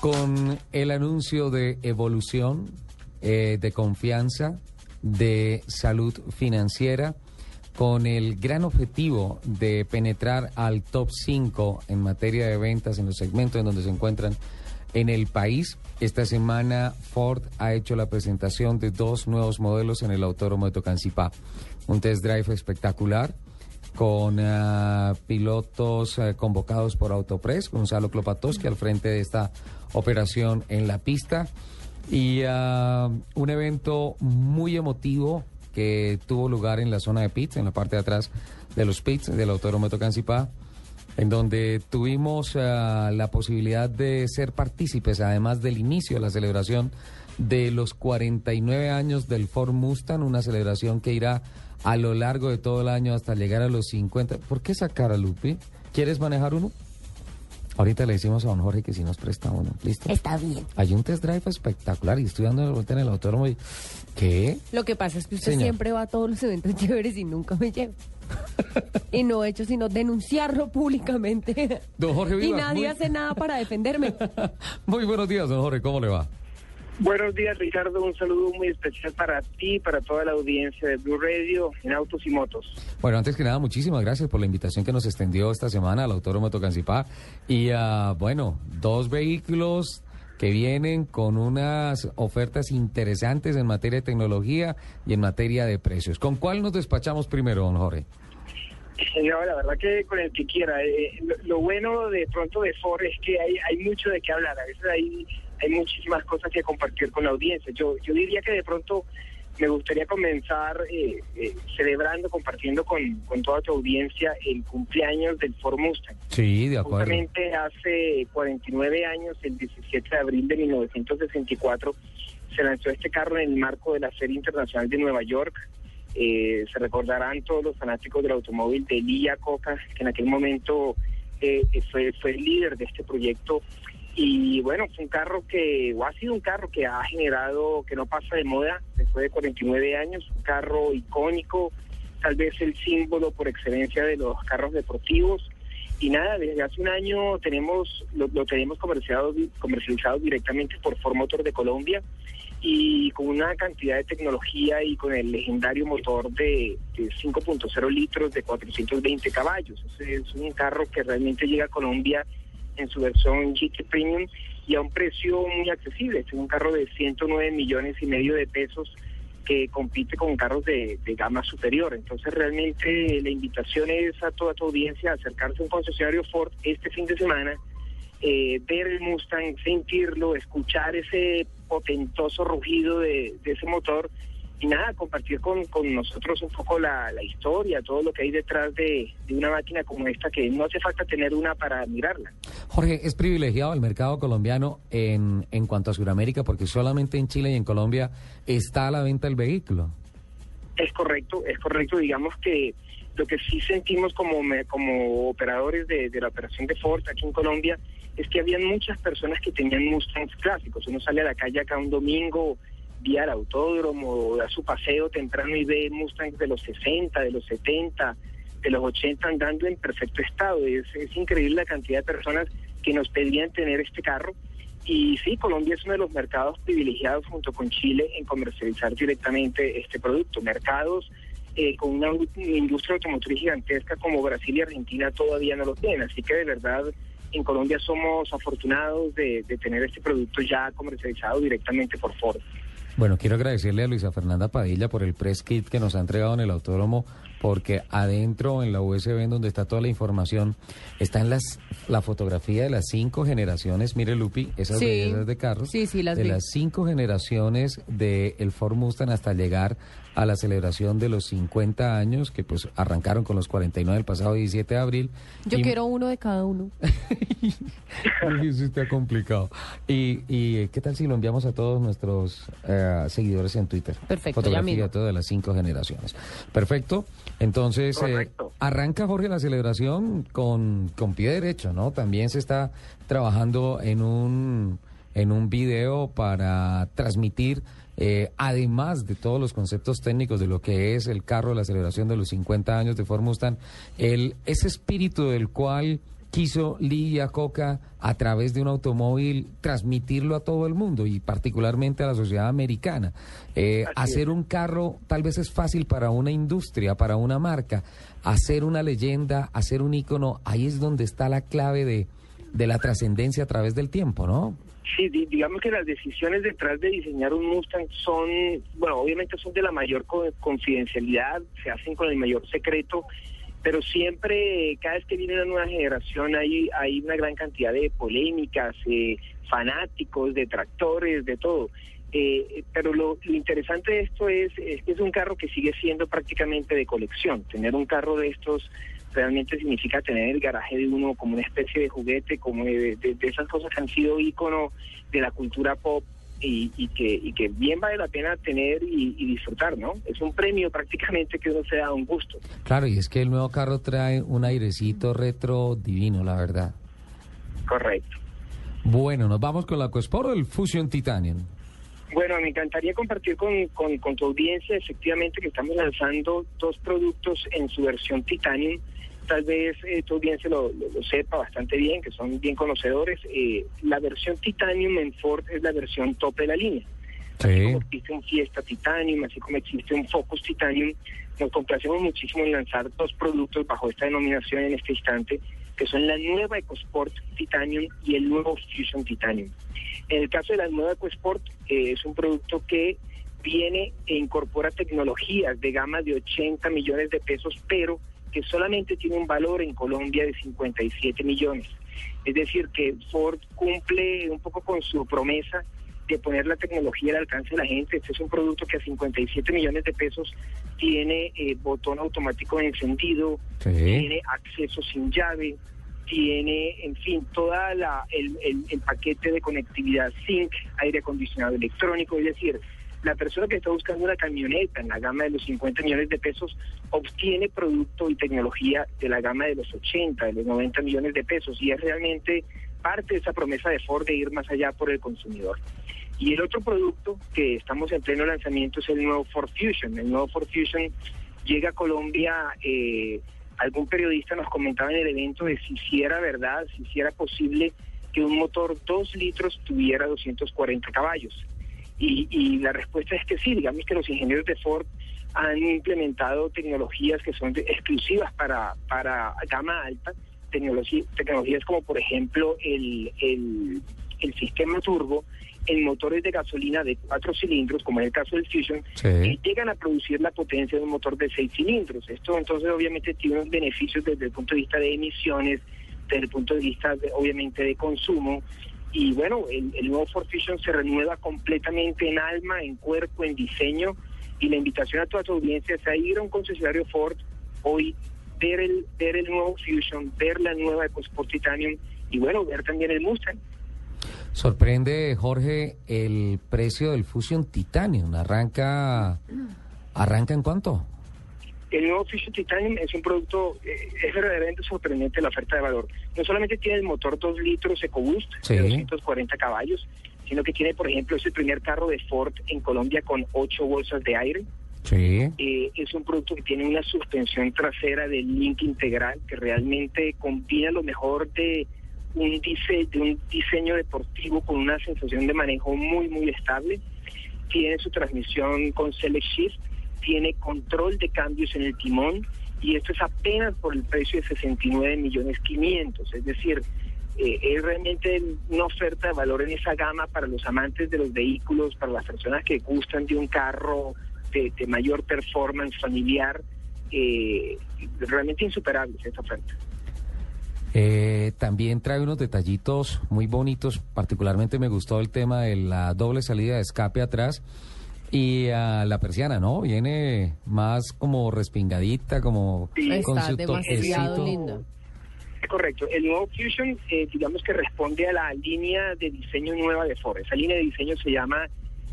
con el anuncio de evolución, eh, de confianza, de salud financiera, con el gran objetivo de penetrar al top 5 en materia de ventas en los segmentos en donde se encuentran en el país. Esta semana Ford ha hecho la presentación de dos nuevos modelos en el Autódromo de Tocancipá. Un test drive espectacular con ah, pilotos ah, convocados por Autopress, Gonzalo Klopatowski al frente de esta operación en la pista. Y ah, un evento muy emotivo que tuvo lugar en la zona de pits, en la parte de atrás de los pits del Autódromo de en donde tuvimos la posibilidad de ser partícipes, además del inicio de la celebración de los 49 años del Ford Mustang, una celebración que irá a lo largo de todo el año hasta llegar a los 50. ¿Por qué sacar a Lupi? ¿Quieres manejar uno? Ahorita le decimos a don Jorge que si nos presta uno. ¿Listo? Está bien. Hay un test drive espectacular y estoy dando vuelta en el autódromo y... ¿Qué? Lo que pasa es que usted siempre va a todos los eventos chéveres y nunca me lleva. y no he hecho sino denunciarlo públicamente. Don Jorge Y nadie hace nada para defenderme. muy buenos días, don Jorge. ¿Cómo le va? Buenos días, Ricardo. Un saludo muy especial para ti para toda la audiencia de Blue Radio en Autos y Motos. Bueno, antes que nada, muchísimas gracias por la invitación que nos extendió esta semana al Autódromo Tocancipá. Y uh, bueno, dos vehículos que vienen con unas ofertas interesantes en materia de tecnología y en materia de precios. ¿Con cuál nos despachamos primero, don Jorge? Señor, la verdad que con el que quiera. Eh, lo, bueno de pronto de Ford es que hay, hay mucho de qué hablar. A veces hay hay muchísimas cosas que compartir con la audiencia. Yo, yo diría que de pronto me gustaría comenzar eh, eh, celebrando, compartiendo con, con, toda tu audiencia el cumpleaños del Ford Mustang. Sí, de acuerdo. Justamente hace 49 años, el 17 de abril de 1964, se lanzó este carro en el marco de la Serie Internacional de Nueva York. Eh, se recordarán todos los fanáticos del automóvil de Lía Coca, que en aquel momento fue, fue el líder de este proyecto y bueno, fue un carro que, o ha sido un carro que ha generado, que no pasa de moda después de 49 años, un carro icónico, tal vez el símbolo por excelencia de los carros deportivos. Y nada, desde hace un año tenemos lo, tenemos comercializado, comercializado directamente por Ford Motor de Colombia y con una cantidad de tecnología y con el legendario motor de, de 5.0 litros de 420 caballos. Es un carro que realmente llega a Colombia en su versión GT Premium y a un precio muy accesible. Es un carro de 109 millones y medio de pesos que compite con carros de, gama superior. Entonces realmente la invitación es a toda tu audiencia a acercarse a un concesionario Ford este fin de semana, eh, ver el Mustang, sentirlo, escuchar ese potentoso rugido de ese motor y nada, compartir con, con nosotros un poco la, la, historia, todo lo que hay detrás de, de, una máquina como esta, que no hace falta tener una para mirarla. Jorge, ¿es privilegiado el mercado colombiano en, en cuanto a Sudamérica? Porque solamente en Chile y en Colombia está a la venta el vehículo. Es correcto, es correcto. Digamos que lo que sí sentimos como, como operadores de, de la operación de Ford aquí en Colombia es que habían muchas personas que tenían Mustangs clásicos. Uno sale a la calle acá un domingo vía al autódromo, da su paseo temprano y ve Mustangs de los 60, de los 70, de los 80 andando en perfecto estado. Es, es increíble la cantidad de personas que nos pedían tener este carro. Y sí, Colombia es uno de los mercados privilegiados junto con Chile en comercializar directamente este producto. Mercados eh, con una industria automotriz gigantesca como Brasil y Argentina todavía no lo tienen. Así que de verdad en Colombia somos afortunados de, de tener este producto ya comercializado directamente por Ford. Bueno, quiero agradecerle a Luisa Fernanda Padilla por el press kit que nos ha entregado en el autódromo, porque adentro en la USB, en donde está toda la información, está en las, la fotografía de las cinco generaciones. Mire, Lupi, esas sí. de carros. Sí, sí, las De las cinco generaciones del el Ford Mustang hasta llegar a la celebración de los 50 años, que pues arrancaron con los 49 el pasado 17 de abril. Yo quiero uno de cada uno. Eso está complicado. Y, y, qué tal si lo enviamos a todos nuestros eh, seguidores en Twitter? Perfecto, Fotografía de todas las cinco generaciones. Perfecto. Entonces, eh, arranca Jorge la celebración con, con pie derecho, ¿no? También se está trabajando en un, en un video para transmitir eh, además de todos los conceptos técnicos de lo que es el carro, la celebración de los 50 años de Ford Mustang, el, ese espíritu del cual quiso Lee Coca a través de un automóvil transmitirlo a todo el mundo y particularmente a la sociedad americana. Eh, hacer un carro tal vez es fácil para una industria, para una marca. Hacer una leyenda, hacer un ícono, ahí es donde está la clave de, de la trascendencia a través del tiempo, ¿no? Sí, digamos que las decisiones detrás de diseñar un Mustang son, bueno, obviamente son de la mayor confidencialidad, se hacen con el mayor secreto, pero siempre, cada vez que viene una nueva generación, hay, hay una gran cantidad de polémicas, eh, fanáticos, detractores, de todo. Eh, pero lo, interesante de esto es, es que es un carro que sigue siendo prácticamente de colección. Tener un carro de estos realmente significa tener el garaje de uno como una especie de juguete, como de, esas cosas que han sido ícono de la cultura pop y, que, y que bien vale la pena tener y, disfrutar, ¿no? Es un premio prácticamente que uno se da un gusto. Claro, y es que el nuevo carro trae un airecito retro divino, la verdad. Correcto. Bueno, nos vamos con la o el Fusion Titanium. Bueno, me encantaría compartir con, con, tu audiencia efectivamente que estamos lanzando dos productos en su versión Titanium tal vez eh, tu audiencia lo, sepa bastante bien, que son bien conocedores. Eh, la versión Titanium en Ford es la versión top de la línea. Así como existe un Fiesta Titanium, así como existe un Focus Titanium, nos complacemos muchísimo en lanzar dos productos bajo esta denominación en este instante, que son la nueva EcoSport Titanium y el nuevo Fusion Titanium. En el caso de la nueva EcoSport, eh, es un producto que viene e incorpora tecnologías de gama de 80 millones de pesos, pero que solamente tiene un valor en Colombia de 57 millones. Es decir, que Ford cumple un poco con su promesa de poner la tecnología al alcance de la gente. Este es un producto que a 57 millones de pesos tiene eh, botón automático de encendido, tiene acceso sin llave, tiene, en fin, toda la el, el paquete de conectividad SYNC, aire acondicionado electrónico, es decir, la persona que está buscando una camioneta en la gama de los 50 millones de pesos obtiene producto y tecnología de la gama de los 80, de los 90 millones de pesos y es realmente parte de esa promesa de Ford de ir más allá por el consumidor. Y el otro producto que estamos en pleno lanzamiento es el nuevo Ford Fusion. El nuevo Ford Fusion llega a Colombia. Eh, algún periodista nos comentaba en el evento de si hiciera verdad, si hiciera posible que un motor 2 litros tuviera 240 caballos. Y, la respuesta es que sí, digamos que los ingenieros de Ford han implementado tecnologías que son exclusivas para, para gama alta, tecnologías como por ejemplo el, el, sistema turbo en motores de gasolina de cuatro cilindros, como en el caso del Fusion, que llegan a producir la potencia de un motor de seis cilindros. Esto entonces obviamente tiene unos beneficios desde el punto de vista de emisiones, desde el punto de vista obviamente de consumo y bueno, el, nuevo Ford Fusion se renueva completamente en alma, en cuerpo, en diseño y la invitación a toda tu audiencia es a ir a un concesionario Ford hoy, ver el, ver el nuevo Fusion, ver la nueva EcoSport Titanium y bueno, ver también el Mustang. Sorprende, Jorge, el precio del Fusion Titanium. ¿Arranca, arranca en cuánto? El nuevo Fusion Titanium es un producto, eh, es verdaderamente sorprendente la oferta de valor. No solamente tiene el motor 2 litros EcoBoost de 240 caballos, sino que tiene, por ejemplo, es el primer carro de Ford en Colombia con 8 bolsas de aire. Sí. Eh, es un producto que tiene una suspensión trasera de link integral que realmente combina lo mejor de un, de un diseño deportivo con una sensación de manejo muy, muy estable. Tiene su transmisión con Select Shift tiene control de cambios en el timón y esto es apenas por el precio de 69 millones 500, es decir, eh, es realmente una oferta de valor en esa gama para los amantes de los vehículos, para las personas que gustan de un carro de, mayor performance familiar, eh, realmente insuperable esta oferta. Eh, también trae unos detallitos muy bonitos, particularmente me gustó el tema de la doble salida de escape atrás y a la persiana, ¿no? Viene más como respingadita, como con su demasiado lindo. Es correcto. El nuevo Fusion, eh, digamos que responde a la línea de diseño nueva de Ford. Esa línea de diseño se llama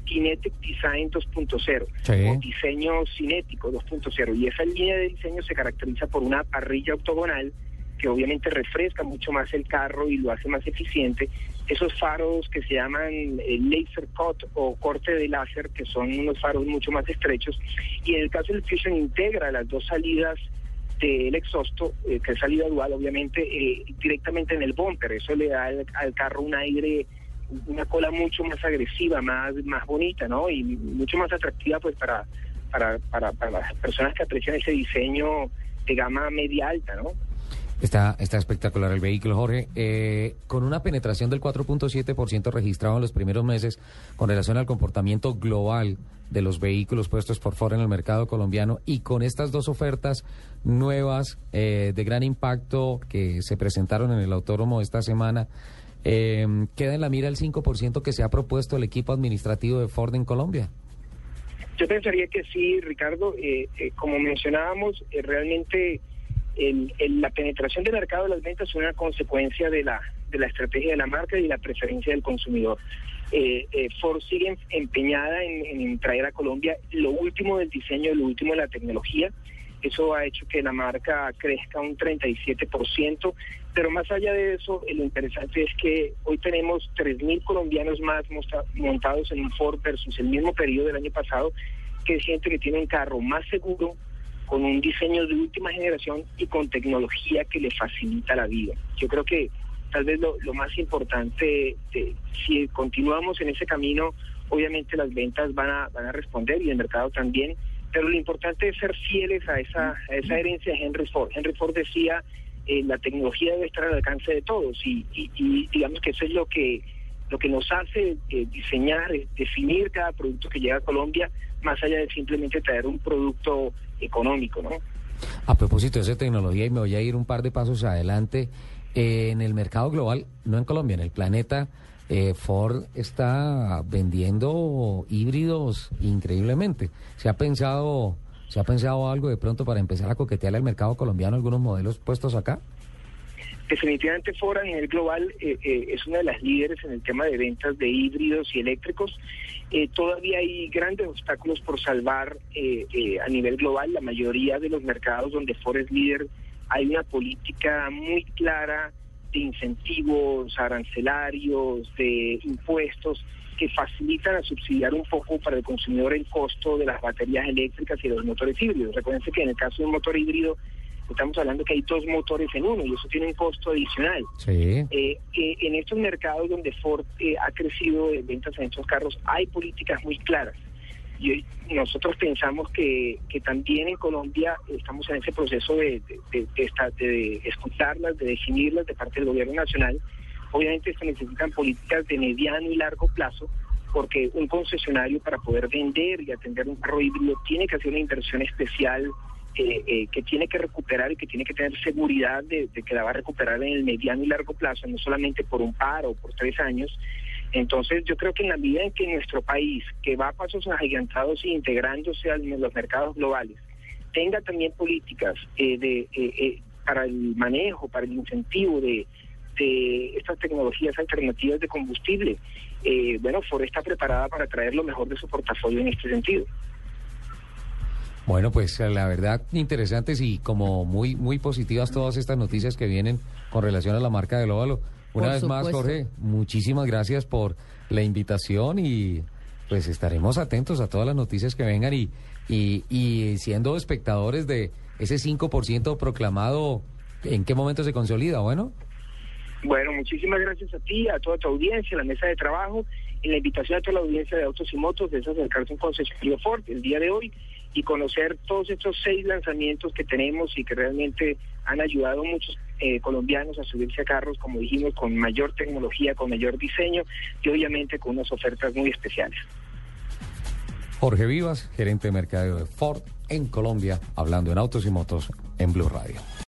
Kinetic Design 2.0 o diseño cinético 2.0 y esa línea de diseño se caracteriza por una parrilla octogonal que obviamente refresca mucho más el carro y lo hace más eficiente. Esos faros que se llaman eh, laser cut o corte de láser, que son unos faros mucho más estrechos. Y en el caso del Fusion integra las dos salidas del exhausto, eh, que es salida dual, obviamente, eh, directamente en el bumper. Eso le da al, carro un aire, una cola mucho más agresiva, más, más bonita, ¿no? Y mucho más atractiva, pues, para, para, para, para las personas que aprecian ese diseño de gama media alta, ¿no? Está, está espectacular el vehículo, Jorge. Eh, con una penetración del 4.7% registrado en los primeros meses con relación al comportamiento global de los vehículos puestos por fuera en el mercado colombiano y con estas dos ofertas nuevas eh, de gran impacto que se presentaron en el autódromo esta semana, eh, ¿queda en la mira el 5% que se ha propuesto el equipo administrativo de Ford en Colombia? Yo pensaría que sí, Ricardo. Eh, eh, como mencionábamos, eh, realmente el, el, la penetración del mercado de las ventas es una consecuencia de la, de la estrategia de la marca y la preferencia del consumidor. Eh, eh, Ford sigue empeñada en, traer a Colombia lo último del diseño, lo último de la tecnología. Eso ha hecho que la marca crezca un 37%, pero más allá de eso, lo interesante es que hoy tenemos 3.000 colombianos más montados en un Ford versus el mismo periodo del año pasado, que es que tiene un carro más seguro, con un diseño de última generación y con tecnología que le facilita la vida. Yo creo que tal vez lo, lo más importante, de, si continuamos en ese camino, obviamente las ventas van a, van a responder y el mercado también, pero lo importante es ser fieles a esa, a esa herencia de Henry Ford. Henry Ford decía, eh, la tecnología debe estar al alcance de todos y, y, y digamos que eso es lo que lo que nos hace eh, diseñar, eh, definir cada producto que llega a Colombia, más allá de simplemente traer un producto económico, ¿no? A propósito de esa tecnología, y me voy a ir un par de pasos adelante, eh, en el mercado global, no en Colombia, en el planeta, eh, Ford está vendiendo híbridos increíblemente. ¿Se ha pensado, se ha pensado algo de pronto para empezar a coquetear al mercado colombiano algunos modelos puestos acá? Definitivamente Ford a nivel global eh, eh, es una de las líderes en el tema de ventas de híbridos y eléctricos. Eh, todavía hay grandes obstáculos por salvar a nivel global. La mayoría de los mercados donde Ford es líder hay una política muy clara de incentivos arancelarios, de impuestos que facilitan a subsidiar un poco para el consumidor el costo de las baterías eléctricas y de los motores híbridos. Recuerden que en el caso de un motor híbrido estamos hablando que hay dos motores en uno y eso tiene un costo adicional. Sí. Eh, eh, en estos mercados donde Ford eh, ha crecido en ventas en estos carros, hay políticas muy claras. Y nosotros pensamos que, que también en Colombia estamos en ese proceso de, de, de, de, escucharlas, de definirlas de parte del gobierno nacional. Obviamente se necesitan políticas de mediano y largo plazo porque un concesionario para poder vender y atender un carro híbrido tiene que hacer una inversión especial eh, eh, que tiene que recuperar y que tiene que tener seguridad de, que la va a recuperar en el mediano y largo plazo, no solamente por un par o por tres años. Entonces yo creo que en la medida en que nuestro país, que va a pasos agigantados e integrándose en los mercados globales, tenga también políticas eh, de, eh, para el manejo, para el incentivo de, de estas tecnologías alternativas de combustible, bueno, Ford está preparada para traer lo mejor de su portafolio en este sentido. Bueno, pues la verdad interesantes y como muy muy positivas todas estas noticias que vienen con relación a la marca del óvalo. Una Por vez más. Jorge, muchísimas gracias por la invitación y pues estaremos atentos a todas las noticias que vengan y, y, y siendo espectadores de ese 5% proclamado, ¿en qué momento se consolida? Bueno. Bueno, muchísimas gracias a ti, a toda tu audiencia, a la mesa de trabajo y la invitación a toda la audiencia de Autos y Motos de acercarse a un concesionario Ford el día de hoy y conocer todos estos seis lanzamientos que tenemos y que realmente han ayudado a muchos eh, colombianos a subirse a carros, como dijimos, con mayor tecnología, con mayor diseño y obviamente con unas ofertas muy especiales. Jorge Vivas, gerente de mercadeo de Ford en Colombia, hablando en Autos y Motos en Blue Radio.